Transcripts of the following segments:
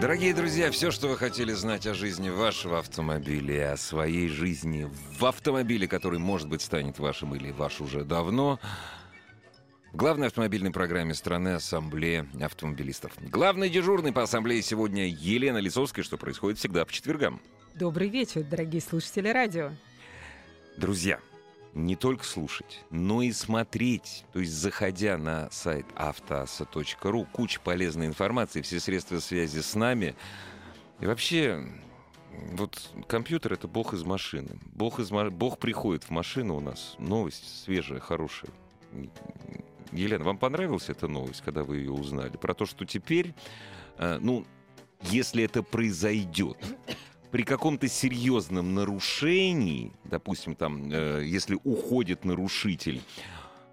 Дорогие друзья, все, что вы хотели знать о жизни вашего автомобиля и о своей жизни в автомобиле, который, может быть, станет вашим или ваш уже давно, в главной автомобильной программе страны Ассамблея автомобилистов. Главный дежурный по ассамблее сегодня Елена Лисовская, что происходит всегда по четвергам. Добрый вечер, дорогие слушатели радио. Друзья, не только слушать, но и смотреть. То есть, заходя на сайт автоаса.ру, куча полезной информации, все средства связи с нами. И вообще, вот компьютер — это бог из машины. Бог, из, бог приходит в машину у нас. Новость свежая, хорошая. Елена, вам понравилась эта новость, когда вы ее узнали? Про то, что теперь, э, ну, если это произойдет, при каком-то серьезном нарушении, допустим, там, э, если уходит нарушитель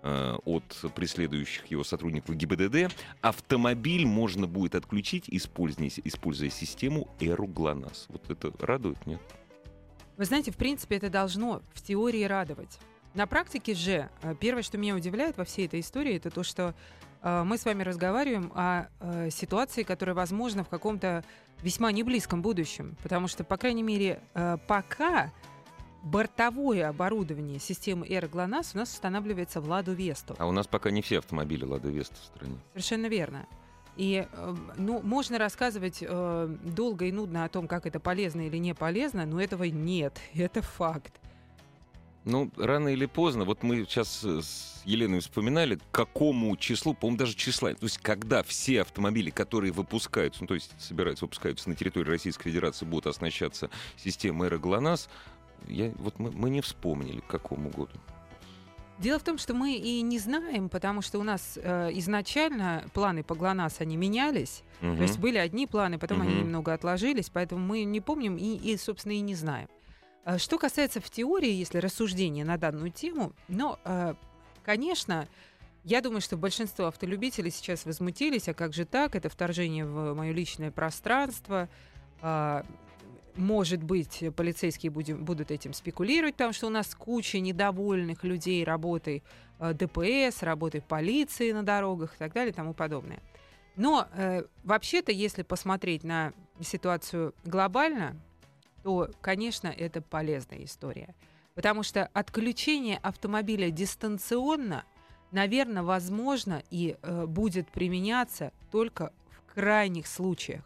э, от преследующих его сотрудников ГИБДД, автомобиль можно будет отключить, используя, используя систему Эру ГЛОНАСС. Вот это радует, нет? Вы знаете, в принципе, это должно в теории радовать. На практике же, э, первое, что меня удивляет во всей этой истории, это то, что э, мы с вами разговариваем о э, ситуации, которая возможна в каком-то весьма неблизком будущем. Потому что, по крайней мере, э, пока бортовое оборудование системы Air GLONASS у нас устанавливается в Ладу Весту. А у нас пока не все автомобили Лада Веста в стране. Совершенно верно. И э, ну, можно рассказывать э, долго и нудно о том, как это полезно или не полезно, но этого нет. Это факт. Ну, рано или поздно, вот мы сейчас с Еленой вспоминали, к какому числу, по-моему, даже числа, то есть когда все автомобили, которые выпускаются, ну, то есть собираются, выпускаются на территории Российской Федерации, будут оснащаться системой ГЛОНАСС, я, вот мы, мы не вспомнили, к какому году. Дело в том, что мы и не знаем, потому что у нас э, изначально планы по ГЛОНАСС, они менялись. Угу. То есть были одни планы, потом угу. они немного отложились, поэтому мы не помним и, и, собственно, и не знаем. А что касается в теории, если рассуждения на данную тему, но, э, конечно, я думаю, что большинство автолюбителей сейчас возмутились, а как же так, это вторжение в мое личное пространство, а, может быть, полицейские будем, будут этим спекулировать, потому что у нас куча недовольных людей работой э, ДПС, работой полиции на дорогах и так далее и тому подобное. Но э, вообще-то, если посмотреть на ситуацию глобально, то, конечно, это полезная история. Потому что отключение автомобиля дистанционно, наверное, возможно и э, будет применяться только в крайних случаях.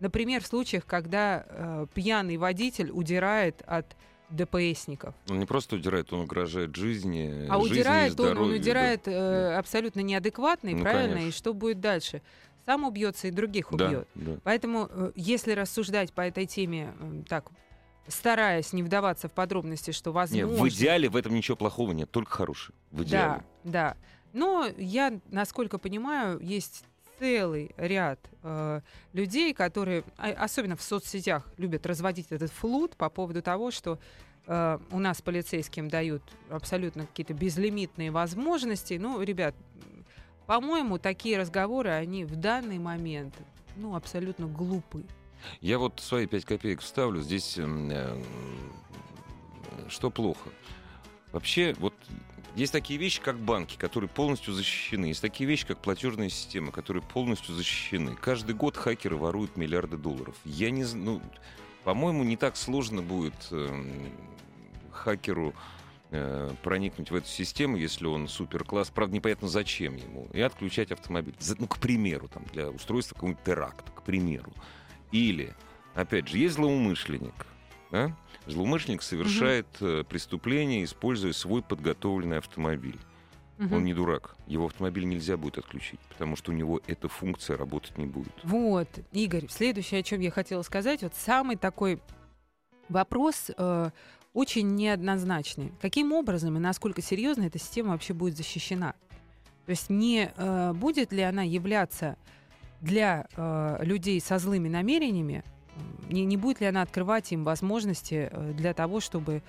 Например, в случаях, когда э, пьяный водитель удирает от ДПСников. Он не просто удирает, он угрожает жизни. А жизни удирает здоровью, он, он удирает да. э, абсолютно неадекватный, Ну, правильно? конечно. И что будет дальше? Сам убьется и других убьет. Да, да. Поэтому, э, если рассуждать по этой теме э, так, стараясь не вдаваться в подробности, что Нет, возможно... в идеале в этом ничего плохого нет, только хорошее. В идеале. Да, да. Но я, насколько понимаю, есть целый ряд э, людей, которые, а- особенно в соцсетях, любят разводить этот флут по поводу того, что э, у нас полицейским дают абсолютно какие-то безлимитные возможности. Ну, ребят, по-моему, такие разговоры, они в данный момент, ну, абсолютно глупы. Я вот свои пять копеек вставлю. Здесь м, э, что плохо? Вообще, вот есть такие вещи, как банки, которые полностью защищены. Есть такие вещи, как платежные системы, которые полностью защищены. Каждый год хакеры воруют миллиарды долларов. Я не знаю, ну, по-моему, не так сложно будет эм, хакеру э, проникнуть в эту систему, если он супер-класс. Правда, непонятно, зачем ему. И отключать автомобиль. За- Ну, к примеру, там, для устройства какого-нибудь теракта, к примеру. Или, опять же, есть злоумышленник. Да? Злоумышленник совершает э, преступление, используя свой подготовленный автомобиль. Мгм. Он не дурак. Его автомобиль нельзя будет отключить, потому что у него эта функция работать не будет. Вот, Игорь, следующее, о чем я хотела сказать, вот самый такой вопрос э, очень неоднозначный. Каким образом и насколько серьезно эта система вообще будет защищена? То есть не э, будет ли она являться для э, людей со злыми намерениями не, не будет ли она открывать им возможности э, для того, чтобы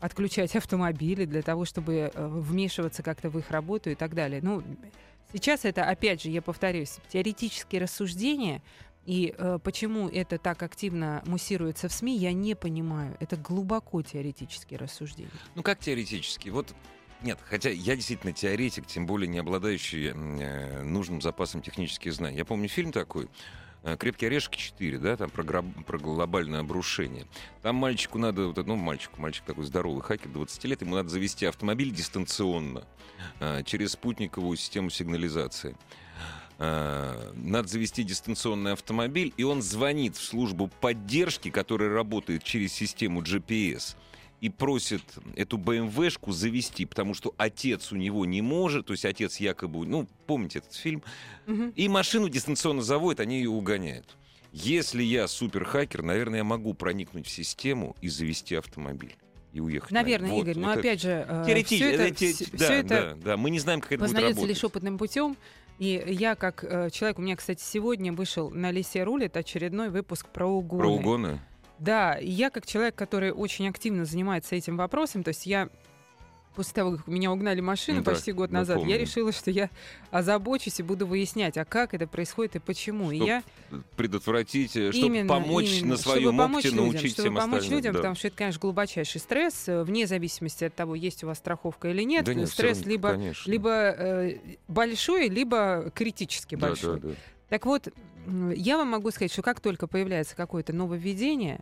отключать автомобили, для того, чтобы э, вмешиваться как-то в их работу и так далее. Ну, сейчас это, опять же, я повторюсь, теоретические рассуждения, и э, почему это так активно муссируется в СМИ, я не понимаю. Это глубоко теоретические рассуждения. Ну как теоретически? Вот нет, хотя я действительно теоретик, тем более не обладающий э, нужным запасом технических знаний. Я помню фильм такой э, «Крепкие орешки 4», да, там про, гроб, про глобальное обрушение. Там мальчику надо, вот, ну, мальчику, мальчик такой здоровый хакер, 20 лет, ему надо завести автомобиль дистанционно э, через спутниковую систему сигнализации. Э, надо завести дистанционный автомобиль, и он звонит в службу поддержки, которая работает через систему GPS, и просит эту БМВшку завести, потому что отец у него не может, то есть отец якобы, ну, помните этот фильм, угу. и машину дистанционно заводят, они ее угоняют. Если я суперхакер, наверное, я могу проникнуть в систему и завести автомобиль и уехать. Наверное, вот, Игорь, вот но это... опять же, э, Теоретически, все это, это, все, да, все это да, да, мы не знаем, как это будет работать. лишь опытным путем. И я, как э, человек, у меня, кстати, сегодня вышел на Лисе рулит очередной выпуск про угоны. Про угоны? Да, я как человек, который очень активно занимается этим вопросом, то есть я после того, как меня угнали машину ну, почти год назад, помню. я решила, что я озабочусь и буду выяснять, а как это происходит и почему. Чтобы и я предотвратить, э, чтобы именно, помочь именно, на своем чтобы опыте людям, научить чтобы всем помочь людям, да. потому что это, конечно, глубочайший стресс, э, вне зависимости от того, есть у вас страховка или нет. Да нет стресс равно, либо, конечно. либо э, большой, либо критически большой. Да, да, да. Так вот, я вам могу сказать, что как только появляется какое-то нововведение,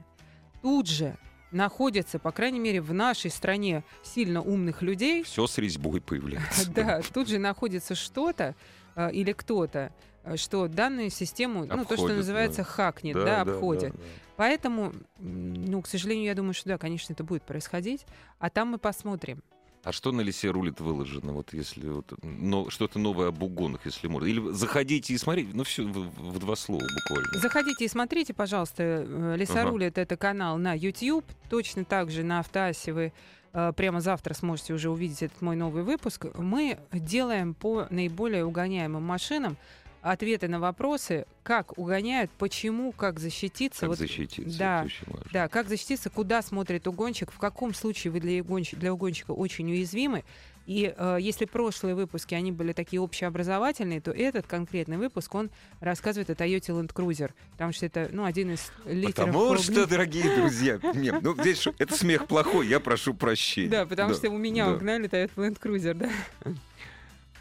тут же находится, по крайней мере, в нашей стране сильно умных людей. Все с резьбой появляется. Да, тут же находится что-то э, или кто-то, э, что данную систему, ну, то, что называется, хакнет, да, обходит. Поэтому, ну, к сожалению, я думаю, что да, конечно, это будет происходить, а там мы посмотрим. А что на лисе рулит выложено, вот если вот, но, что-то новое об угонах, если можно? Или заходите и смотрите, ну все в, в два слова буквально. Заходите и смотрите, пожалуйста, э, Лиса ага. рулит это канал на YouTube, точно так же на Автоасе вы э, прямо завтра сможете уже увидеть этот мой новый выпуск. Мы делаем по наиболее угоняемым машинам ответы на вопросы, как угоняют, почему, как защититься. Как вот, защититься, да. Да, как защититься, куда смотрит угонщик, в каком случае вы для угонщика, для угонщика очень уязвимы. И э, если прошлые выпуски, они были такие общеобразовательные, то этот конкретный выпуск, он рассказывает о Toyota Land Cruiser, потому что это, ну, один из лидеров... Потому что, дорогие друзья, нет, ну, здесь это смех плохой, я прошу прощения. Да, потому что у меня угнали Toyota Land Cruiser, да.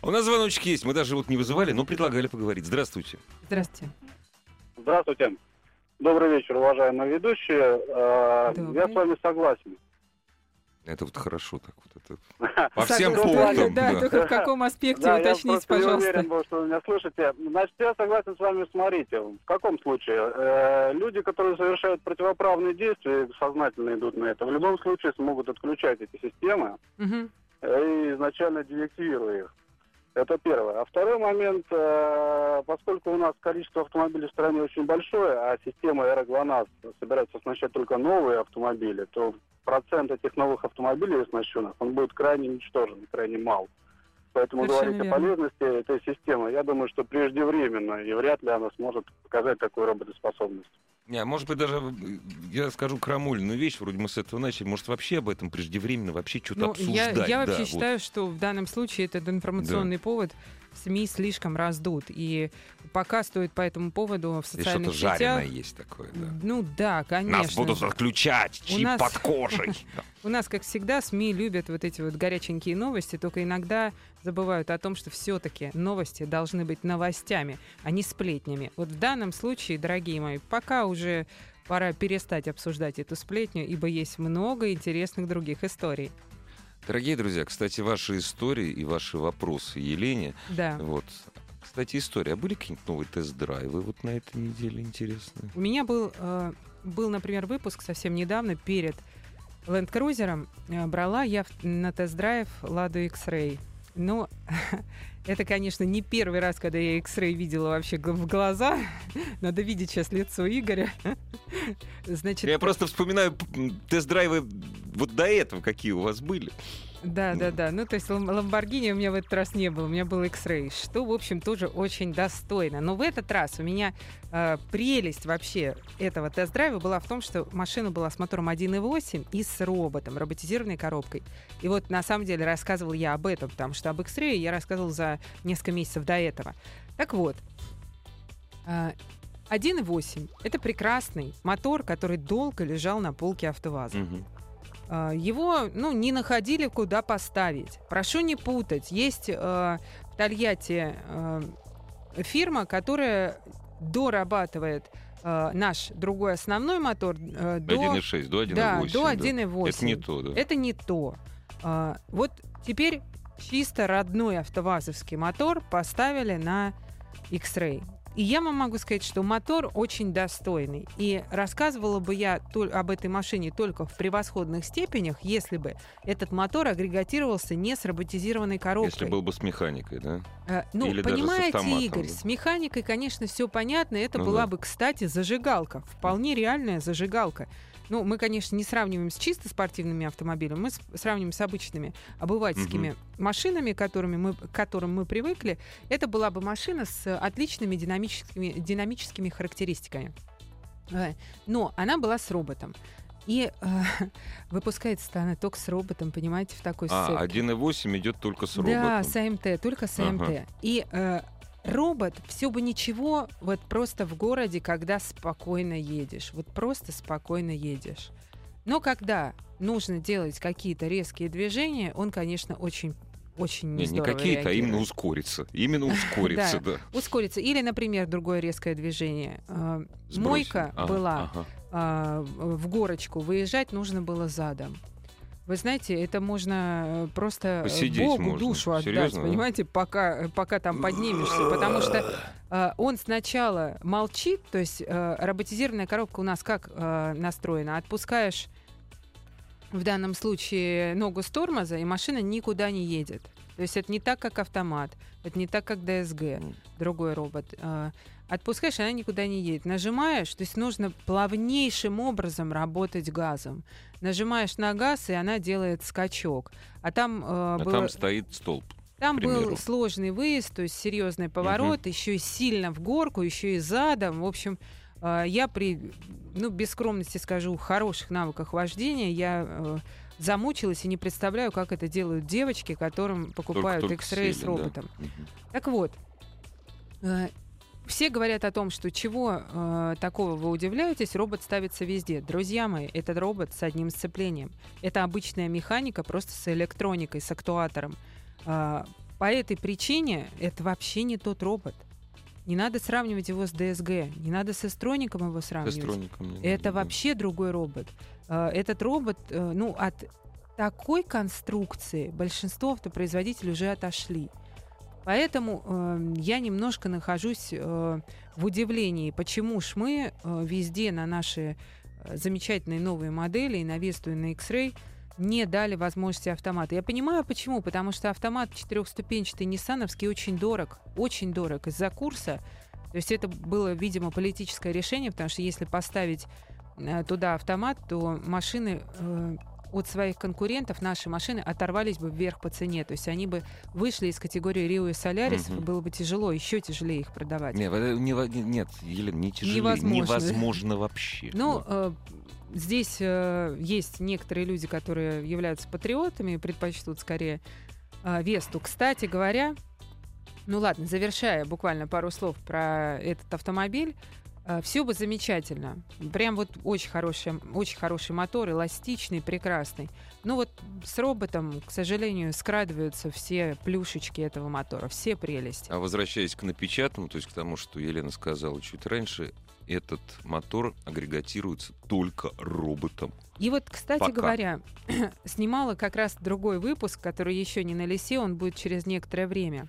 У нас звоночки есть. Мы даже вот не вызывали, но предлагали поговорить. Здравствуйте. Здравствуйте. Здравствуйте. Добрый вечер, уважаемые ведущие. Добрый. Я с вами согласен. Это вот хорошо так вот это. По всем пунктам. Да, да, только в каком аспекте да, уточните, я пожалуйста. Я уверен, что вы меня слышите. Значит, я согласен с вами, смотрите, в каком случае? Э, люди, которые совершают противоправные действия, сознательно идут на это, в любом случае смогут отключать эти системы угу. и изначально деактивируя их. Это первое. А второй момент, э, поскольку у нас количество автомобилей в стране очень большое, а система «Эроглонасс» собирается оснащать только новые автомобили, то процент этих новых автомобилей оснащенных, он будет крайне ничтожен, крайне мал. Поэтому Совершенно говорить верно. о полезности этой системы, я думаю, что преждевременно, и вряд ли она сможет показать такую работоспособность. Не, а может быть, даже э, я скажу крамольную вещь, вроде мы с этого начали, может, вообще об этом преждевременно вообще что-то ну, обсуждать. Я, я вообще да, считаю, вот. что в данном случае этот информационный да. повод СМИ слишком раздут. И пока стоит по этому поводу в социальных и сетях... что-то жареное есть такое, да. Ну да, конечно. Нас будут отключать, чип нас... под кожей. У нас, как всегда, СМИ любят вот эти вот горяченькие новости, только иногда забывают о том, что все-таки новости должны быть новостями, а не сплетнями. Вот в данном случае, дорогие мои, пока уже пора перестать обсуждать эту сплетню, ибо есть много интересных других историй. Дорогие друзья, кстати, ваши истории и ваши вопросы Елене. Да. Вот. Кстати, история. А были какие-нибудь новые тест-драйвы вот на этой неделе интересные? У меня был, э, был, например, выпуск совсем недавно перед Land Cruiser. Э, брала я на тест-драйв Ладу X-Ray. Но это, конечно, не первый раз, когда я X-Ray видела вообще в глаза. Надо видеть сейчас лицо Игоря. Значит, я просто вспоминаю тест-драйвы вот до этого какие у вас были? Да, да, да. Ну, то есть Ламборгини у меня в этот раз не было, у меня был X-Ray, что, в общем, тоже очень достойно. Но в этот раз у меня э, прелесть вообще этого тест-драйва была в том, что машина была с мотором 1.8 и с роботом, роботизированной коробкой. И вот на самом деле рассказывал я об этом, потому что об X-Ray я рассказывал за несколько месяцев до этого. Так вот, э, 1.8 — это прекрасный мотор, который долго лежал на полке АвтоВАЗа. Угу. А, его ну, не находили, куда поставить. Прошу не путать. Есть э, в Тольятти э, фирма, которая дорабатывает э, наш другой основной мотор э, до 1.6, до 1.8. Да, до 1.8. Да. Это не то, да? Это не то. А, вот теперь чисто родной автовазовский мотор поставили на X-Ray. И я вам могу сказать, что мотор очень достойный. И рассказывала бы я об этой машине только в превосходных степенях, если бы этот мотор агрегатировался не с роботизированной коробкой. Если был бы с механикой, да? А, ну, Или понимаете, Игорь, да? с механикой, конечно, все понятно. Это ну, была да. бы, кстати, зажигалка. Вполне реальная зажигалка. Ну, мы, конечно, не сравниваем с чисто спортивными автомобилями, мы сравниваем с обычными обывательскими угу. машинами, которыми мы, к которым мы привыкли. Это была бы машина с отличными динамическими, динамическими характеристиками. Э, но она была с роботом. И э, выпускается она только с роботом, понимаете, в такой А, 1.8 идет только с роботом. Да, с АМТ, только с АМТ. Ага. И э, робот, все бы ничего, вот просто в городе, когда спокойно едешь, вот просто спокойно едешь. Но когда нужно делать какие-то резкие движения, он, конечно, очень очень не, не какие-то, а именно ускориться. Именно ускориться, да. Ускориться. Или, например, другое резкое движение. Э, мойка была а, в горочку, выезжать нужно было задом. Вы знаете, это можно э, просто э, Посидеть Богу можно. душу отдать, Серьезно, понимаете, пока, э, пока там поднимешься. Потому что э, он сначала молчит, то есть э, роботизированная коробка у нас как э, настроена? Отпускаешь в данном случае ногу с тормоза, и машина никуда не едет. То есть это не так, как автомат, это не так, как ДСГ, другой робот. Отпускаешь, она никуда не едет. Нажимаешь, то есть нужно плавнейшим образом работать газом. Нажимаешь на газ, и она делает скачок. А там, э, а было... там стоит столб. Там был сложный выезд, то есть серьезный поворот, угу. еще и сильно в горку, еще и задом. В общем, э, я при, ну, без скромности скажу, хороших навыках вождения я э, замучилась и не представляю, как это делают девочки, которым покупают X-Ray с роботом. Да? Так вот, э, все говорят о том, что чего э, такого вы удивляетесь, робот ставится везде. Друзья мои, этот робот с одним сцеплением. Это обычная механика, просто с электроникой, с актуатором. Э, по этой причине это вообще не тот робот. Не надо сравнивать его с DSG, не надо с эстроником его сравнивать. Эстроником, это надо, вообще другой робот. Э, этот робот, э, ну, от такой конструкции большинство автопроизводителей уже отошли. Поэтому э, я немножко нахожусь э, в удивлении, почему ж мы э, везде на наши э, замечательные новые модели и на Весту и на X-Ray не дали возможности автомата. Я понимаю, почему. Потому что автомат четырехступенчатый ниссановский очень дорог. Очень дорог из-за курса. То есть это было, видимо, политическое решение, потому что если поставить э, туда автомат, то машины э, от своих конкурентов наши машины оторвались бы вверх по цене. То есть они бы вышли из категории Рио и Солярис, угу. было бы тяжело, еще тяжелее их продавать. Нет, не, нет Елена, не тяжелее. Невозможно, невозможно вообще. Ну, э, здесь э, есть некоторые люди, которые являются патриотами и предпочтут скорее э, Весту. Кстати говоря, ну ладно, завершая буквально пару слов про этот автомобиль, Э, все бы замечательно. Прям вот очень хороший, очень хороший мотор, эластичный, прекрасный. Но вот с роботом, к сожалению, скрадываются все плюшечки этого мотора, все прелести. А возвращаясь к напечатанному, то есть к тому, что Елена сказала чуть раньше, этот мотор агрегатируется только роботом. И вот, кстати Пока. говоря, снимала как раз другой выпуск, который еще не на лесе, он будет через некоторое время.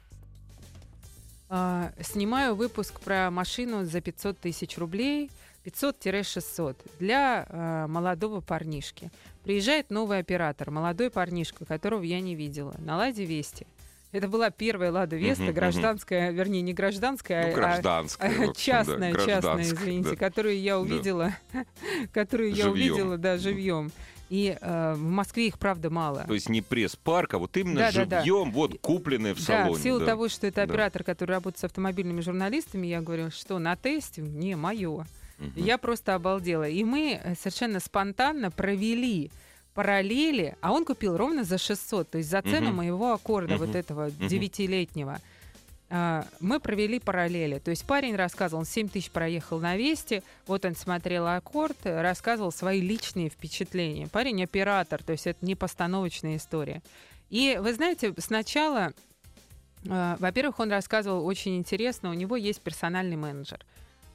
А, снимаю выпуск про машину за 500 тысяч рублей, 500-600 для э, молодого парнишки. Приезжает новый оператор, молодой парнишка, которого я не видела, на Ладе Вести. Это была первая Лада Веста, uh-huh, гражданская, uh-huh. вернее, не гражданская, ну, гражданская, а, а частная, да, частная, извините, да. которую я увидела, которую я увидела, да, живьем. И э, в Москве их, правда, мало. То есть не пресс-парк, а вот именно да, живьем, да, да. вот купленные в салоне. Да, в силу да. того, что это оператор, который работает с автомобильными журналистами, я говорю, что на тесте не мое. Угу. Я просто обалдела. И мы э, совершенно спонтанно провели параллели, а он купил ровно за 600, то есть за цену угу. моего аккорда угу. вот этого девятилетнего. Угу мы провели параллели. То есть парень рассказывал, он 7 тысяч проехал на Весте, вот он смотрел аккорд, рассказывал свои личные впечатления. Парень оператор, то есть это не постановочная история. И вы знаете, сначала, э, во-первых, он рассказывал очень интересно, у него есть персональный менеджер,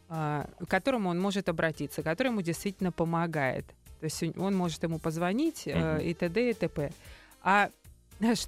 э, к которому он может обратиться, который ему действительно помогает. То есть он может ему позвонить э, и т.д. и т.п. А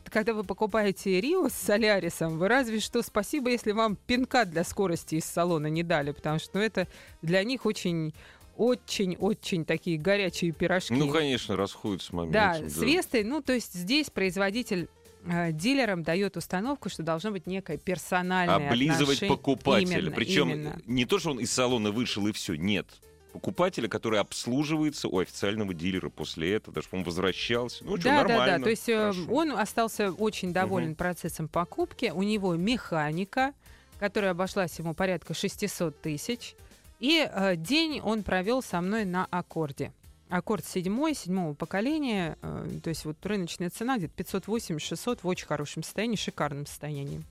когда вы покупаете Рио с Солярисом, вы разве что спасибо, если вам пинка для скорости из салона не дали, потому что это для них очень очень-очень такие горячие пирожки. Ну, конечно, расходятся момент. Да, да, с Вестой, ну, то есть здесь производитель э, дилерам дает установку, что должно быть некое персональное Облизывать отношение. покупателя. Именно, Причем именно. не то, что он из салона вышел и все. Нет покупателя, который обслуживается у официального дилера после этого, даже, по-моему, возвращался. Ну, да, что, нормально. Да, да, то есть э, хорошо. он остался очень доволен угу. процессом покупки. У него механика, которая обошлась ему порядка 600 тысяч. И э, день он провел со мной на аккорде. Аккорд седьмой, седьмого поколения, э, то есть вот рыночная цена где-то 580-600 в очень хорошем состоянии, шикарном состоянии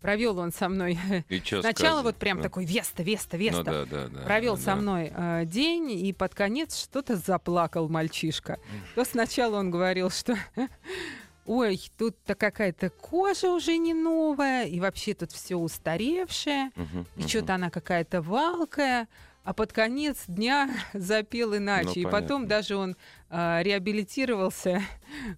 провел он со мной сначала вот прям да. такой Веста, Веста, Веста. Ну, да, да, да, провел да, со мной э, день и под конец что-то заплакал мальчишка. То сначала он говорил, что ой, тут-то какая-то кожа уже не новая, и вообще тут все устаревшее, uh-huh, и uh-huh. что-то она какая-то валкая. А под конец дня запел иначе. Ну, и потом даже он э, реабилитировался,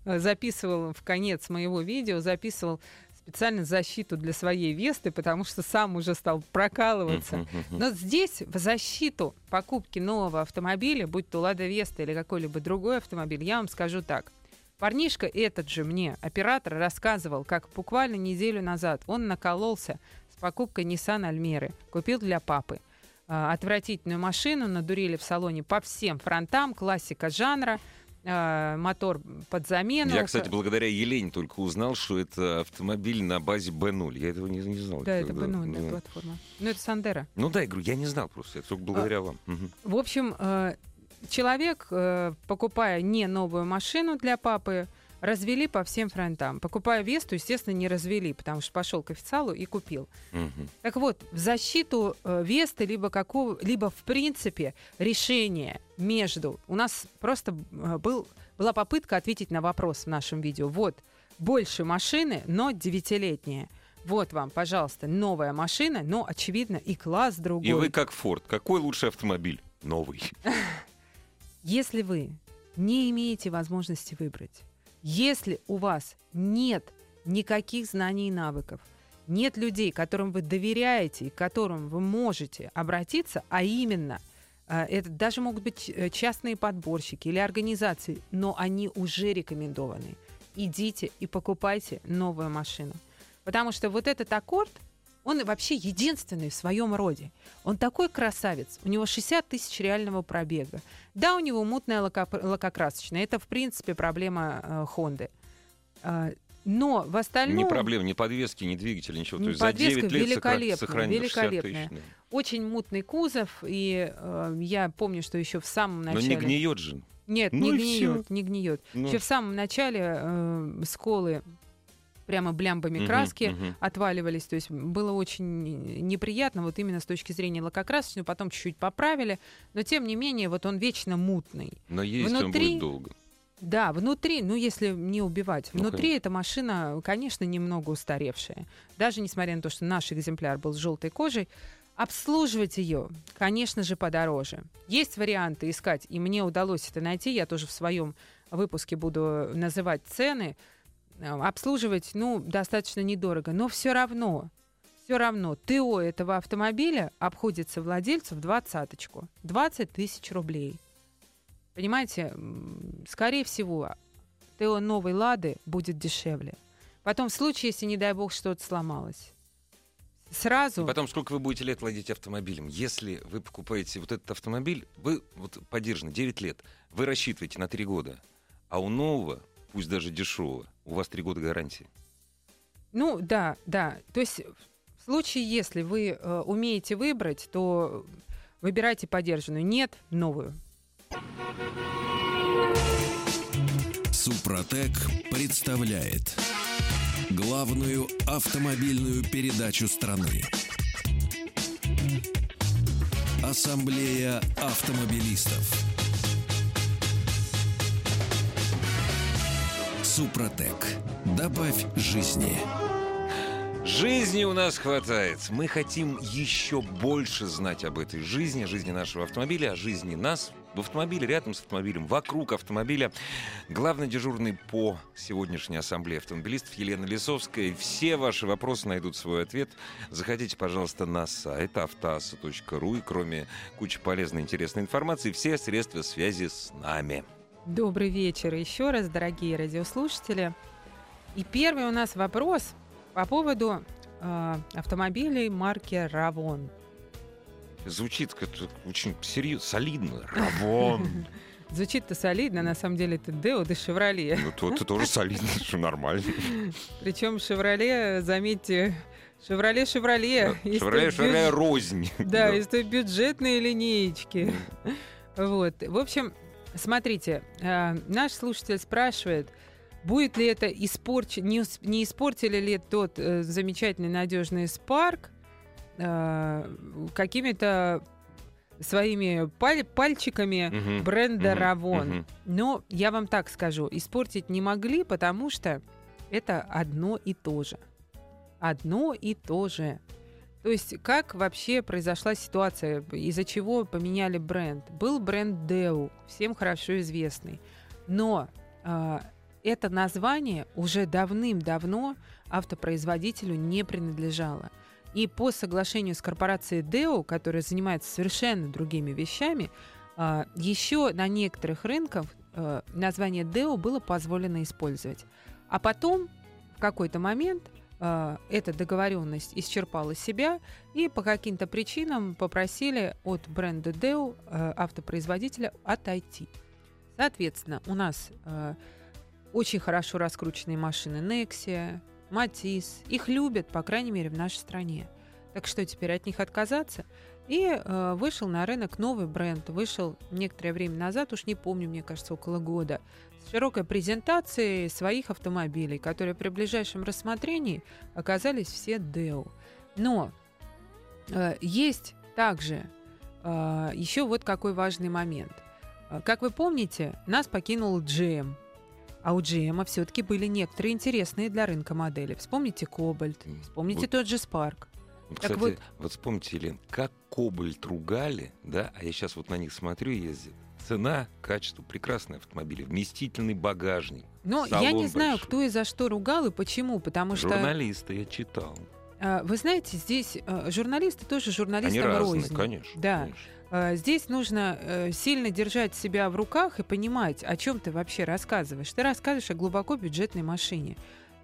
записывал в конец моего видео, записывал специально защиту для своей Весты, потому что сам уже стал прокалываться. Но здесь в защиту покупки нового автомобиля, будь то Лада Веста или какой-либо другой автомобиль, я вам скажу так. Парнишка этот же мне, оператор, рассказывал, как буквально неделю назад он накололся с покупкой Nissan Альмеры. Купил для папы. А, отвратительную машину, надурили в салоне по всем фронтам, классика жанра – э, мотор под замену. Я, кстати, благодаря Елене только узнал, что это автомобиль на базе B0. Я этого не, не знал. Да, это B0, да, да, платформа. Ну, это Сандера. Ну да, я говорю, я не знал просто, это только благодаря а, вам. Угу. В общем, э, человек, э, покупая не новую машину для папы, развели по всем фронтам. Покупая Весту, естественно, не развели, потому что пошел к официалу и купил. Угу. Так вот, в защиту э, Весты либо какого, либо в принципе решение между... У нас просто э, был, была попытка ответить на вопрос в нашем видео. Вот, больше машины, но девятилетние. Вот вам, пожалуйста, новая машина, но, очевидно, и класс другой. И вы как Форд. Какой лучший автомобиль? Новый. Если вы не имеете возможности выбрать, если у вас нет никаких знаний и навыков, нет людей, которым вы доверяете и которым вы можете обратиться, а именно э, это даже могут быть э, частные подборщики или организации, но они уже рекомендованы. Идите и покупайте новую машину. Потому что вот этот аккорд – он вообще единственный в своем роде. Он такой красавец. У него 60 тысяч реального пробега. Да, у него мутная лако- лакокрасочная. Это, в принципе, проблема э, Хонды. Э, но в остальном... Не проблема, ни подвески, ни двигателя, ничего. То есть за 9 лет великолепная, сохранил великолепная. Тысяч, Очень мутный кузов. И э, я помню, что еще в самом начале... Но не гниет же. Нет, ну не гниет, не гниет. Ну. Еще в самом начале э, сколы прямо блямбами краски uh-huh, отваливались. То есть было очень неприятно вот именно с точки зрения лакокрасочного. Потом чуть-чуть поправили. Но тем не менее, вот он вечно мутный. Но есть Внутри... он будет долго. Да, внутри, ну если не убивать, ну, внутри конечно. эта машина, конечно, немного устаревшая. Даже несмотря на то, что наш экземпляр был с желтой кожей, обслуживать ее, конечно же, подороже. Есть варианты искать, и мне удалось это найти. Я тоже в своем выпуске буду называть цены. Э, обслуживать, ну, достаточно недорого, но все равно, все равно ТО этого автомобиля обходится владельцу в двадцаточку. 20 тысяч рублей. Понимаете, скорее всего, ТО новой «Лады» будет дешевле. Потом в случае, если, не дай бог, что-то сломалось. сразу... И потом, сколько вы будете лет владеть автомобилем? Если вы покупаете вот этот автомобиль, вы вот поддержаны 9 лет, вы рассчитываете на 3 года, а у нового, пусть даже дешевого, у вас 3 года гарантии. Ну, да, да. То есть в случае, если вы э, умеете выбрать, то выбирайте поддержанную. Нет, новую. Супротек представляет главную автомобильную передачу страны. Ассамблея автомобилистов. Супротек. Добавь жизни. Жизни у нас хватает. Мы хотим еще больше знать об этой жизни, жизни нашего автомобиля, о жизни нас в автомобиле, рядом с автомобилем, вокруг автомобиля. Главный дежурный по сегодняшней ассамблее автомобилистов Елена Лисовская. Все ваши вопросы найдут свой ответ. Заходите, пожалуйста, на сайт автоаса.ру и кроме кучи полезной интересной информации, все средства связи с нами. Добрый вечер еще раз, дорогие радиослушатели. И первый у нас вопрос по поводу э, автомобилей марки Равон. Звучит как очень серьезно, солидно. Равон. Звучит-то солидно, на самом деле это Део да Шевроле. Ну, то, это тоже солидно, что нормально. Причем Шевроле, заметьте, Шевроле Шевроле. Шевроле Шевроле рознь. Да, из той бюджетной линеечки. Вот. В общем, Смотрите, э, наш слушатель спрашивает, будет ли это испорч... не, не испортили ли тот э, замечательный надежный спарк э, какими-то своими паль пальчиками uh-huh. бренда uh-huh. Ravon. Uh-huh. Но я вам так скажу, испортить не могли, потому что это одно и то же. Одно и то же. То есть как вообще произошла ситуация, из-за чего поменяли бренд? Был бренд Deo, всем хорошо известный, но э, это название уже давным-давно автопроизводителю не принадлежало. И по соглашению с корпорацией Deo, которая занимается совершенно другими вещами, э, еще на некоторых рынках э, название Deo было позволено использовать. А потом в какой-то момент эта договоренность исчерпала себя, и по каким-то причинам попросили от бренда Deo, э, автопроизводителя, отойти. Соответственно, у нас э, очень хорошо раскрученные машины Nexia, Матис. Их любят, по крайней мере, в нашей стране. Так что теперь от них отказаться? И э, вышел на рынок новый бренд. Вышел некоторое время назад, уж не помню, мне кажется, около года, широкой презентацией своих автомобилей, которые при ближайшем рассмотрении оказались все Deo. Но э, есть также э, еще вот какой важный момент. Э, как вы помните, нас покинул GM. А у GM все-таки были некоторые интересные для рынка модели. Вспомните Кобальт, вспомните вот. тот же Spark. Кстати, так вот... вот вспомните, Елен, как Кобальт ругали, да, а я сейчас вот на них смотрю и ездил. Цена, качество, прекрасные автомобили, вместительный багажник. Но я не знаю, большой. кто и за что ругал и почему, потому что... Журналисты, я читал. А, вы знаете, здесь э, журналисты тоже журналистам Они разные, рознь. конечно. Да. Конечно. А, здесь нужно э, сильно держать себя в руках и понимать, о чем ты вообще рассказываешь. Ты рассказываешь о глубоко бюджетной машине.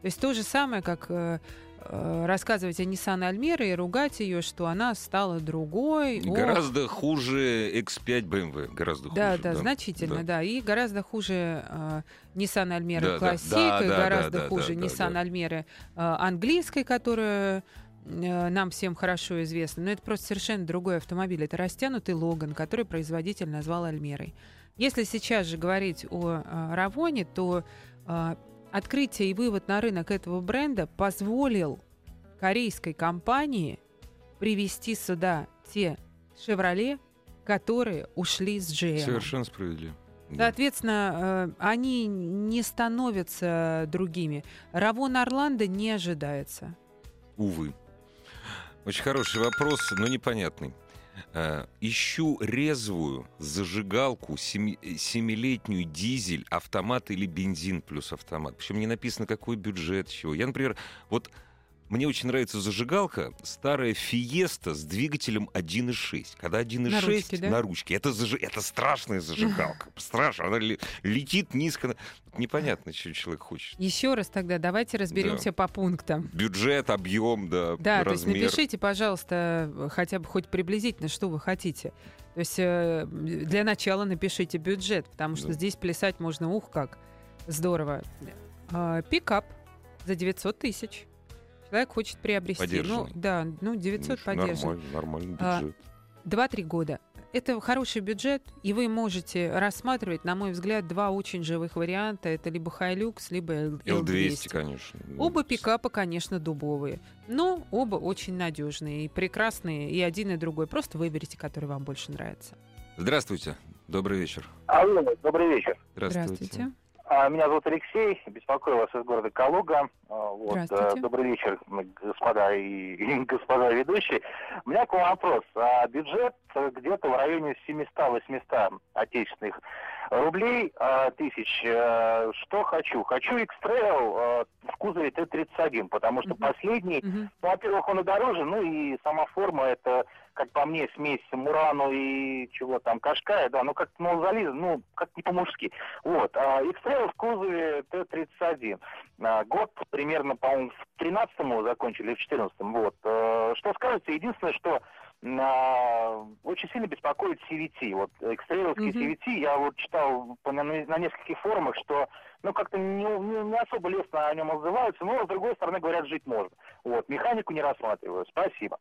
То есть то же самое, как Э, рассказывать о Nissan Almera и ругать ее, что она стала другой. Гораздо Ох. хуже X5 BMW. Гораздо да, хуже. Да, да, значительно, да. да. И гораздо хуже э, Nissan Almera да, Classic, да, и да, гораздо да, хуже да, Nissan да, Almera э, английской, которая э, нам всем хорошо известна. Но это просто совершенно другой автомобиль. Это растянутый Логан, который производитель назвал Альмерой. Если сейчас же говорить о э, Равоне, то э, Открытие и вывод на рынок этого бренда позволил корейской компании привести сюда те «Шевроле», которые ушли с GM. Совершенно справедливо. Соответственно, э, они не становятся другими. Равон Орландо не ожидается. Увы. Очень хороший вопрос, но непонятный. Э, ищу резвую зажигалку, семи, семилетнюю дизель, автомат или бензин плюс автомат. Причем не написано, какой бюджет, чего. Я, например, вот Мне очень нравится зажигалка, старая Фиеста с двигателем 1.6. Когда 1.6 На ручке, да? на ручке, это, зажи... это страшная зажигалка. Страшно, она ле- летит низко. Непонятно, что человек хочет. Еще раз тогда давайте разберемся по пунктам. Бюджет, объем, да, Да, то есть размер. напишите, пожалуйста, хотя бы хоть приблизительно, что вы хотите. То есть э, для начала напишите бюджет, потому что Да. здесь плясать можно, ух, как здорово. А, Пикап за 900 тысяч. Человек хочет приобрести. Ну, да, ну, 900 Ну, поддержан. Нормально, нормальный А, бюджет. 2-3 года. Это хороший бюджет, и вы можете рассматривать, на мой взгляд, два очень живых варианта. Это либо Hilux, либо L- L200, конечно. Оба пикапа, конечно, дубовые, но оба очень надежные и прекрасные, и один, и другой. Просто выберите, который вам больше нравится. Здравствуйте, добрый вечер. Алло, добрый вечер. Здравствуйте. А, Меня зовут Алексей, беспокою вас из города Калуга. А, Вот, э, Добрый вечер, господа и, и господа ведущие. У меня к вам вопрос. А, Бюджет э, где-то в районе 700-800 отечественных рублей а, тысяч. Э, Что хочу? Хочу X-Trail э, в кузове Т-31, потому что Мгм. последний Мгм. ну, во-первых, он и дороже, ну и сама форма это, как по мне, смесь Мурану и чего там, Кашкая, да, ну как ну, зализан, ну как не по-мужски. Вот. А X-Trail в кузове Т-31. А, год примерно, по-моему, в 13-м его закончили, в 14-м. Вот. Э, Что скажете? Единственное, что а, очень сильно беспокоит CVT. Вот экстрейловский Мгм. CVT, я вот читал на, на нескольких форумах, что ну как-то не, не- не особо лестно о нем отзываются, но с другой стороны говорят, жить можно. Вот, механику не рассматриваю. Спасибо.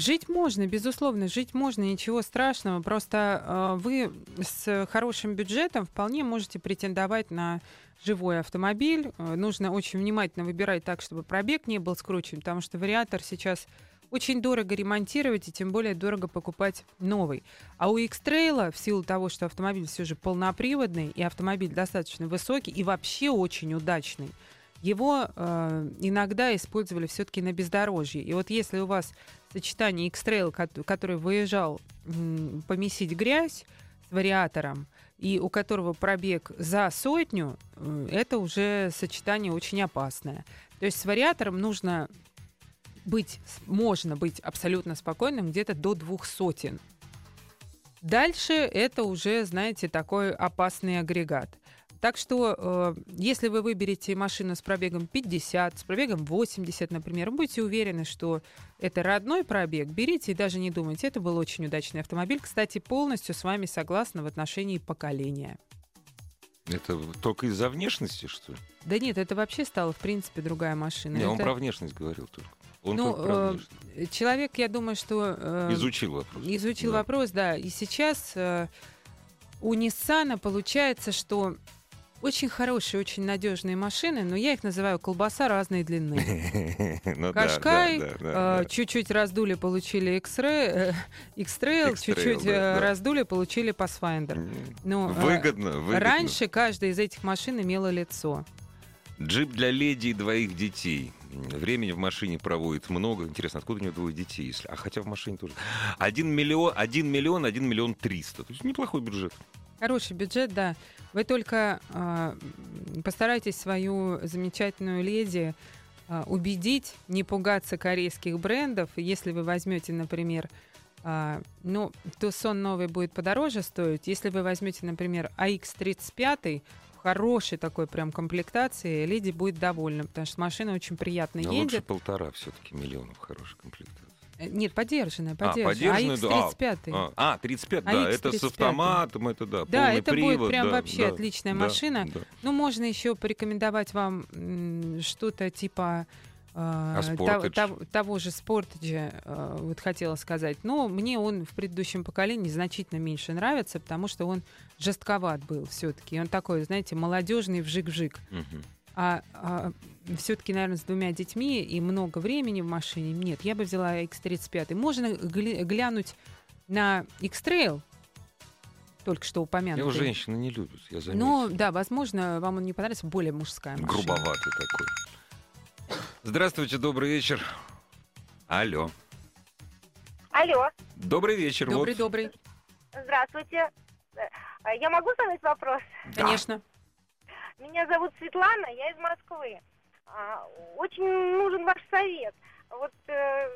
Жить можно, безусловно, жить можно, ничего страшного. Просто э, вы с хорошим бюджетом вполне можете претендовать на живой автомобиль. Э, нужно очень внимательно выбирать так, чтобы пробег не был скручен, потому что вариатор сейчас очень дорого ремонтировать и тем более дорого покупать новый. А у X-Trail, в силу того, что автомобиль все же полноприводный и автомобиль достаточно высокий и вообще очень удачный, его э, иногда использовали все-таки на бездорожье. И вот если у вас сочетание X-Trail, кот- который выезжал помесить грязь с вариатором, и у которого пробег за сотню, э, это уже сочетание очень опасное. То есть с вариатором нужно быть, можно быть абсолютно спокойным где-то до двух сотен. Дальше это уже, знаете, такой опасный агрегат. Так что, э, если вы выберете машину с пробегом 50, с пробегом 80, например, будьте уверены, что это родной пробег, берите и даже не думайте. Это был очень удачный автомобиль. Кстати, полностью с вами согласна в отношении поколения. Это только из-за внешности, что ли? Да нет, это вообще стала, в принципе, другая машина. Не, он Это- про внешность говорил только. Он Ну, э. Человек, я думаю, что... э, Изучил вопрос. Изучил Да. вопрос, да. И сейчас э, у Ниссана получается, что очень хорошие, очень надежные машины, но я их называю колбаса разной длины. Ну Кашкай, э, да. чуть-чуть раздули, получили э, X-Trail, X-Trail, чуть-чуть э, раздули, получили Pathfinder. Ну, э, Выгодно, выгодно. Раньше каждая из этих машин имела лицо. Джип для леди и двоих детей. Времени в машине проводит много. Интересно, откуда у него двое детей? Если... А хотя в машине тоже. Один миллион, один миллион, один миллион триста. То есть неплохой бюджет. Хороший бюджет, да. Вы только м, постарайтесь свою замечательную леди а, убедить, не пугаться корейских брендов. Если вы возьмете, например, а, ну, Тусон новый будет подороже стоить. Если вы возьмете, например, AX35 в хорошей такой прям комплектации, леди будет довольна, потому что машина очень приятно Но лучше едет. полтора все-таки миллионов хорошей комплектации. Э, Нет, подержанная, А, подержанная. подержанную, да. AX35. А, а, 35, А да, это с X35. автоматом, это да, Да, это будет привод, прям да, вообще да, отличная да, машина. да. Ну, можно еще порекомендовать вам что-то типа э, А того, того- того же Sportage, э, вот хотела сказать. Но мне он в предыдущем поколении значительно меньше нравится, потому что он жестковат был все-таки. Он такой, знаете, молодежный вжик-вжик. Мгм. А, все-таки, наверное, с двумя детьми и много времени в машине. Нет, я бы взяла X35. Можно гля- глянуть на X-Trail, только что упомянутый. Его женщины не любят, я заметил. Ну, да, возможно, вам он не понравится, более мужская машина. Грубоватый такой. Здравствуйте, добрый вечер. Алло. Алло, Добрый вечер. Добрый, вот. добрый. здравствуйте. А Я могу задать вопрос? Да. Конечно. Меня зовут Светлана, я из Москвы. А, очень нужен ваш совет. Вот э,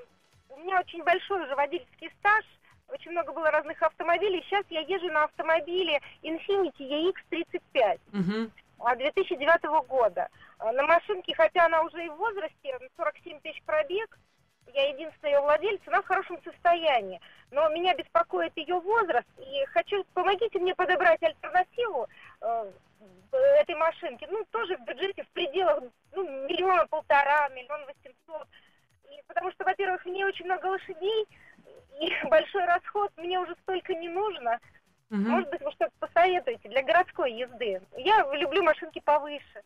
у меня очень большой уже водительский стаж, очень много было разных автомобилей. Сейчас я езжу на автомобиле Infiniti EX35 угу. 2009 года. А, на машинке, хотя она уже и в возрасте, 47 тысяч пробег, я единственная ее владелец, она в хорошем состоянии. Но меня беспокоит ее возраст, и хочу, помогите мне подобрать альтернативу э, этой машинки. Ну, тоже в бюджете в пределах ну, миллиона полтора, миллион восемьсот. И, потому что, во-первых, мне очень много лошадей, и большой расход, мне уже столько не нужно. Угу. Может быть, вы что-то посоветуете для городской езды. Я люблю машинки повыше.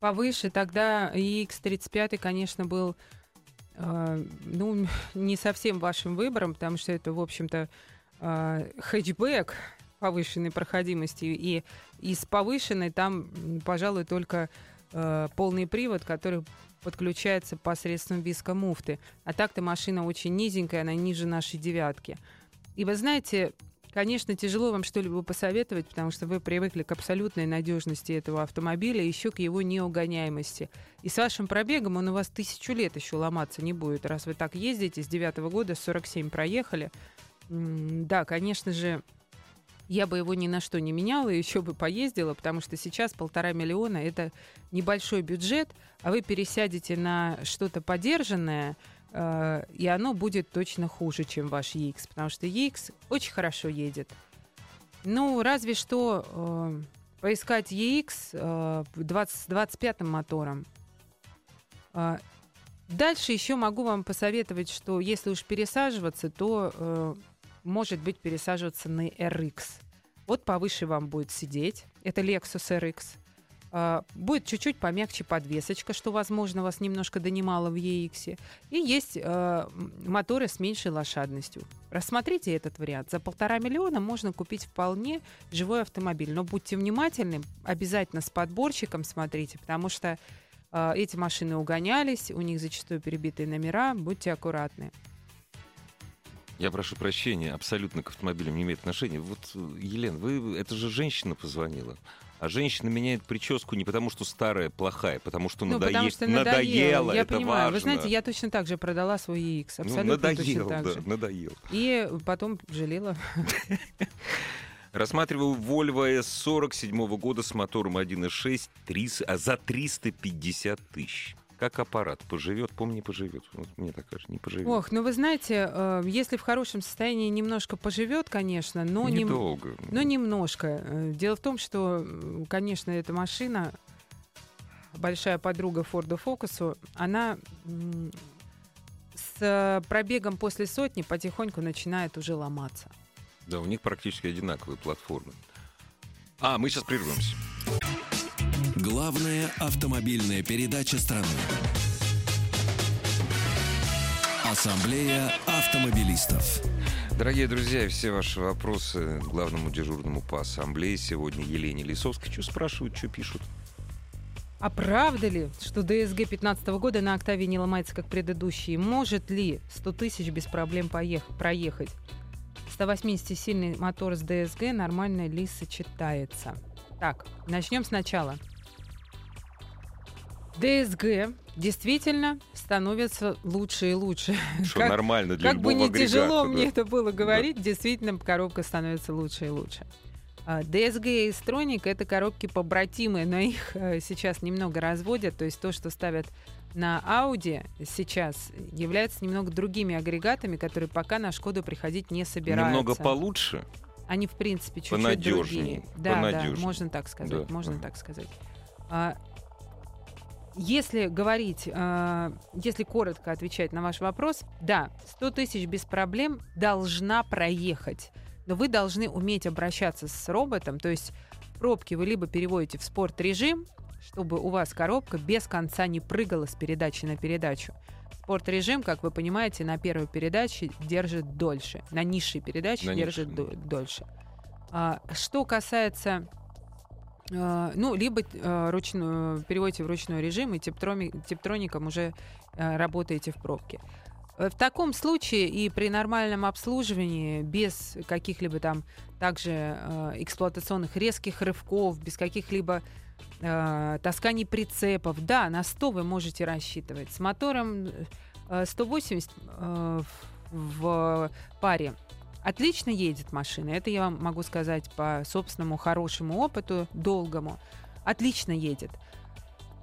Повыше, тогда X35, конечно, был э, ну, не совсем вашим выбором, потому что это, в общем-то, э, хэтчбэк повышенной проходимости, и из повышенной там, пожалуй, только э, полный привод, который подключается посредством виска муфты. А так-то машина очень низенькая, она ниже нашей девятки. И вы знаете, конечно, тяжело вам что-либо посоветовать, потому что вы привыкли к абсолютной надежности этого автомобиля, еще к его неугоняемости. И с вашим пробегом он у вас тысячу лет еще ломаться не будет. Раз вы так ездите, с девятого года 47 проехали. Да, конечно же, я бы его ни на что не меняла, еще бы поездила, потому что сейчас полтора миллиона — это небольшой бюджет, а вы пересядете на что-то подержанное, и оно будет точно хуже, чем ваш EX, потому что EX очень хорошо едет. Ну, разве что э, поискать EX э, 20, с 25 мотором. Э, дальше еще могу вам посоветовать, что если уж пересаживаться, то э, может быть, пересаживаться на RX. Вот повыше вам будет сидеть. Это Lexus RX. Uh, будет чуть-чуть помягче подвесочка, что, возможно, вас немножко донимало в EX. И есть uh, моторы с меньшей лошадностью. Рассмотрите этот вариант. За полтора миллиона можно купить вполне живой автомобиль. Но будьте внимательны, обязательно с подборщиком смотрите, потому что uh, эти машины угонялись, у них зачастую перебитые номера. Будьте аккуратны. Я прошу прощения, абсолютно к автомобилям не имеет отношения. Вот, Елена, вы, это же женщина позвонила. А женщина меняет прическу не потому, что старая плохая, потому что, ну, надое... потому что надоело. надоело. Я это понимаю. Важно. Вы знаете, я точно так же продала свой EX. Ну, абсолютно ну, надоел, точно так да, же. надоел. И потом жалела. Рассматривал Volvo S40 седьмого года с мотором 1.6 а за 350 тысяч. Как аппарат поживет, помню, не поживет. Вот мне так кажется, не поживет. Ох, ну вы знаете, э, если в хорошем состоянии немножко поживет, конечно, но недолго. Не, но немножко. Э, дело в том, что, конечно, эта машина большая подруга Форду Фокусу, она с пробегом после сотни потихоньку начинает уже ломаться. Да, у них практически одинаковые платформы. А, мы сейчас прервемся. Главная автомобильная передача страны. Ассамблея автомобилистов. Дорогие друзья, все ваши вопросы главному дежурному по ассамблее сегодня Елене Лисовской. Что спрашивают, что пишут? А правда ли, что ДСГ 15 года на «Октаве» не ломается, как предыдущие? Может ли 100 тысяч без проблем поехать, проехать? 180-сильный мотор с ДСГ нормально ли сочетается? Так, начнем сначала. ДСГ действительно становится лучше и лучше. Что как, нормально для Как бы не агрегата, тяжело да. мне это было говорить, да. действительно коробка становится лучше и лучше. А, и Stronix — это коробки побратимые, но их э, сейчас немного разводят. То есть то, что ставят на Audi сейчас, является немного другими агрегатами, которые пока на Шкоду приходить не собираются. Немного получше? Они, в принципе, чуть-чуть другие. Да, да, можно так сказать, да. можно так сказать. А, если говорить, э, если коротко отвечать на ваш вопрос, да, 100 тысяч без проблем должна проехать. Но вы должны уметь обращаться с роботом, то есть пробки вы либо переводите в спорт-режим, чтобы у вас коробка без конца не прыгала с передачи на передачу. Спорт-режим, как вы понимаете, на первой передаче держит дольше, на низшей передаче на держит низшей. дольше. А, что касается ну, либо uh, ручную, переводите в ручной режим и типтроником уже uh, работаете в пробке. В таком случае и при нормальном обслуживании, без каких-либо там также эксплуатационных резких рывков, без каких-либо э, таскание прицепов. Да, на 100 вы можете рассчитывать. С мотором э, 180 э, в паре отлично едет машина. Это я вам могу сказать по собственному хорошему опыту, долгому. Отлично едет.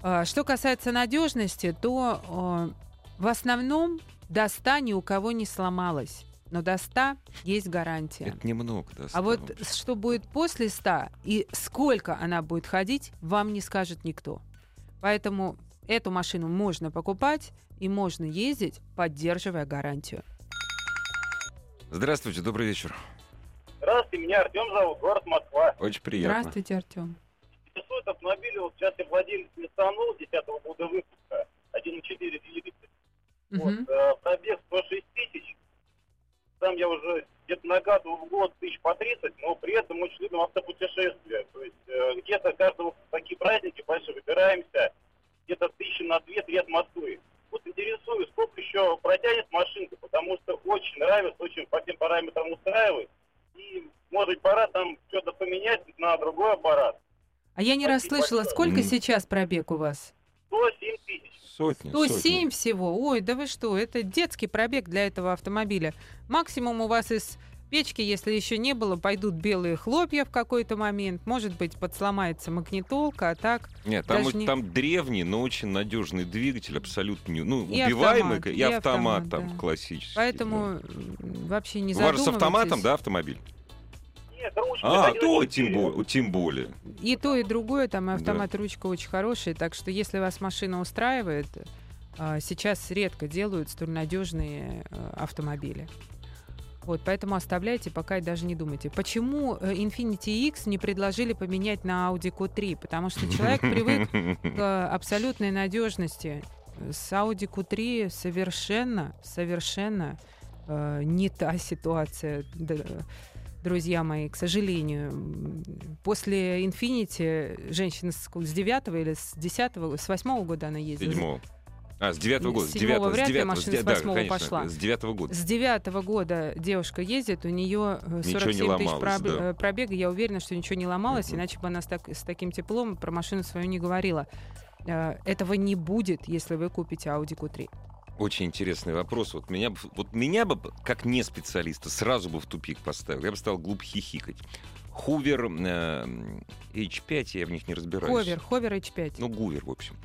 Э, что касается надежности, то в основном до 100 ни у кого не сломалось но до 100 есть гарантия. Это немного, да. А вот что будет после 100 и сколько она будет ходить, вам не скажет никто. Поэтому эту машину можно покупать и можно ездить, поддерживая гарантию. Здравствуйте, добрый вечер. Здравствуйте, меня Артем зовут, город Москва. Очень приятно. Здравствуйте, Артем. Интересует автомобиль, вот сейчас я владелец Nissan 10 -го года выпуска, 1.4 двигатель. Угу. Вот, э, пробег 106 тысяч, сам я уже где-то нагадываю в год тысяч по 30, но при этом очень любим автопутешествия. То есть э, где-то каждого такие праздники большие выбираемся, где-то тысячи на две-три от Москвы. Вот интересую, сколько еще протянет машинка, потому что очень нравится, очень по всем параметрам устраивает. И, может, пора там что-то поменять на другой аппарат. А я не расслышала, сколько сейчас пробег у вас? 107 тысяч. Сотни. 107 сотни. всего. Ой, да вы что, это детский пробег для этого автомобиля. Максимум у вас из печки, если еще не было, пойдут белые хлопья в какой-то момент. Может быть, подсломается магнитолка, а так... Нет, там, не... там древний, но очень надежный двигатель, абсолютно не, ну, и убиваемый, автомат, и, автомат, автомат там да. классический. Поэтому да. вообще не У вас с автоматом, да, автомобиль? А, то тем, более, тем более. И то, и другое, там и автомат, да. ручка очень хорошая, так что если вас машина устраивает, а, сейчас редко делают столь надежные а, автомобили. Вот, поэтому оставляйте, пока и даже не думайте. Почему э, Infinity X не предложили поменять на Audi Q3? Потому что человек привык к абсолютной надежности. С Audi Q3 совершенно, совершенно э, не та ситуация друзья мои, к сожалению. После Infinity женщина с, с 9 или с 10 с 8 года она ездила. Седьмого. А, с девятого года. С седьмого вряд ли машина с восьмого да, пошла. С девятого года. С девятого года девушка ездит, у нее 47 э, тысяч проб... да. Э, пробега. Я уверена, что ничего не ломалось, uh-huh. иначе бы она с, так, с таким теплом про машину свою не говорила. Э, этого не будет, если вы купите Audi Q3. Очень интересный вопрос. Вот меня, вот меня бы, как не специалиста, сразу бы в тупик поставил. Я бы стал глупо хихикать. Хувер э, H5, я в них не разбираюсь. Ховер, Ховер H5. Ну, Гувер, в общем.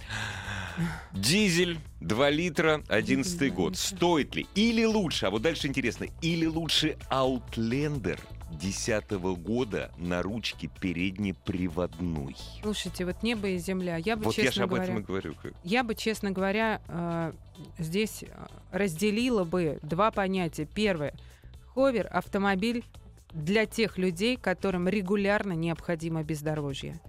Дизель, 2 литра, 11 год. Стоит ли? Или лучше, а вот дальше интересно, или лучше Outlander 2010 года на ручке переднеприводной. Слушайте, вот небо и земля. Я бы, вот честно я же об говоря, этом и говорю. Я бы, честно говоря, э, здесь разделила бы два понятия. Первое. Ховер — автомобиль для тех людей, которым регулярно необходимо бездорожье.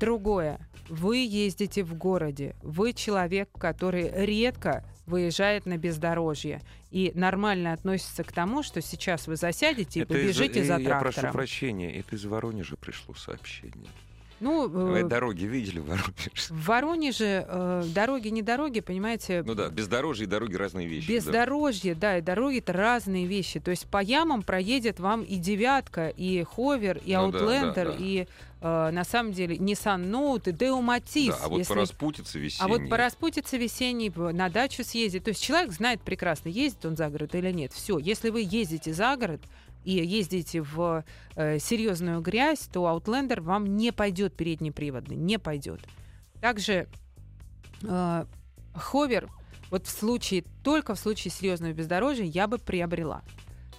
Другое. Вы ездите в городе. Вы человек, который редко выезжает на бездорожье и нормально относится к тому, что сейчас вы засядете и это побежите из, за трактором. Я прошу прощения, это из Воронежа пришло сообщение. Ну, Вы э, дороги видели в Воронеже? В Воронеже э, дороги не дороги, понимаете? Ну да, бездорожье и дороги разные вещи. Бездорожье, да, да и дороги это разные вещи. То есть по ямам проедет вам и девятка, и ховер, и ну, Outlander, да, да, да. и э, на самом деле Nissan Note, и Deo Matiz. Да, а вот если... по распутице весенней. А вот по распутице весенней на дачу съездить. То есть человек знает прекрасно, ездит он за город или нет. Все, если вы ездите за город, и ездите в э, серьезную грязь, то Outlander вам не пойдет переднеприводный, не пойдет. Также э, ховер, вот в случае, только в случае серьезного бездорожья я бы приобрела.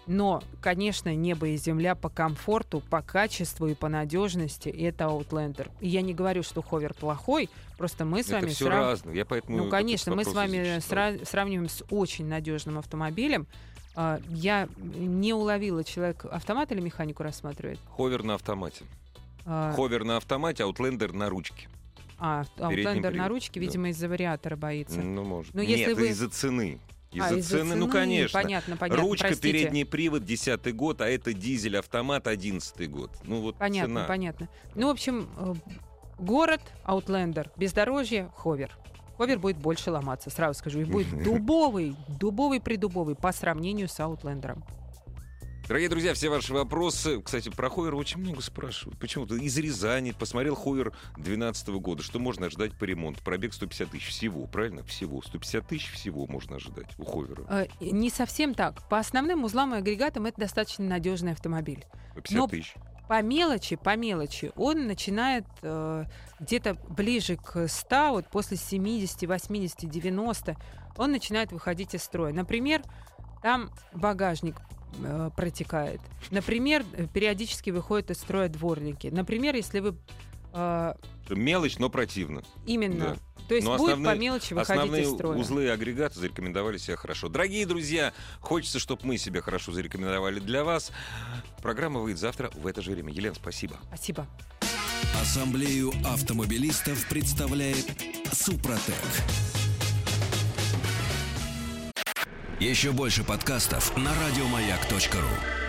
Но, конечно, небо и земля по комфорту, по качеству и по надежности это Outlander. И я не говорю, что ховер плохой, просто мы с это вами все срав... разное. Я поэтому ну, конечно, мы с вами сра- сравниваем с очень надежным автомобилем, я не уловила, человек автомат или механику рассматривает? Ховер на автомате. А... Ховер на автомате, аутлендер на ручке. А, аутлендер на ручке, видимо, да. из-за вариатора боится. Ну, может. Но если Нет, вы... из-за цены. Из-за, а, из цены, цены, ну, конечно. Понятно, понятно. Ручка, простите. передний привод, 10 год, а это дизель, автомат, 11 год. Ну, вот Понятно, цена. понятно. Ну, в общем, э, город, Аутлендер, бездорожье, Ховер ховер будет больше ломаться, сразу скажу. И будет дубовый, дубовый придубовый по сравнению с Аутлендером. Дорогие друзья, все ваши вопросы. Кстати, про Хойер очень много спрашивают. Почему-то из Рязани посмотрел Хойер 2012 года. Что можно ожидать по ремонту? Пробег 150 тысяч всего, правильно? Всего. 150 тысяч всего можно ожидать у Хойера. Э, не совсем так. По основным узлам и агрегатам это достаточно надежный автомобиль. 50 Но тысяч. По мелочи, по мелочи, он начинает э, где-то ближе к 100, вот после 70, 80, 90, он начинает выходить из строя. Например, там багажник э, протекает. Например, э, периодически выходят из строя дворники. Например, если вы... Э, Мелочь, но противно. Именно. Да. То есть Но будет основные, по мелочи выходить основные из строя. узлы и агрегаты зарекомендовали себя хорошо. Дорогие друзья, хочется, чтобы мы себя хорошо зарекомендовали для вас. Программа выйдет завтра в это же время. Елена, спасибо. Спасибо. Ассамблею автомобилистов представляет Супротек. Еще больше подкастов на радиомаяк.ру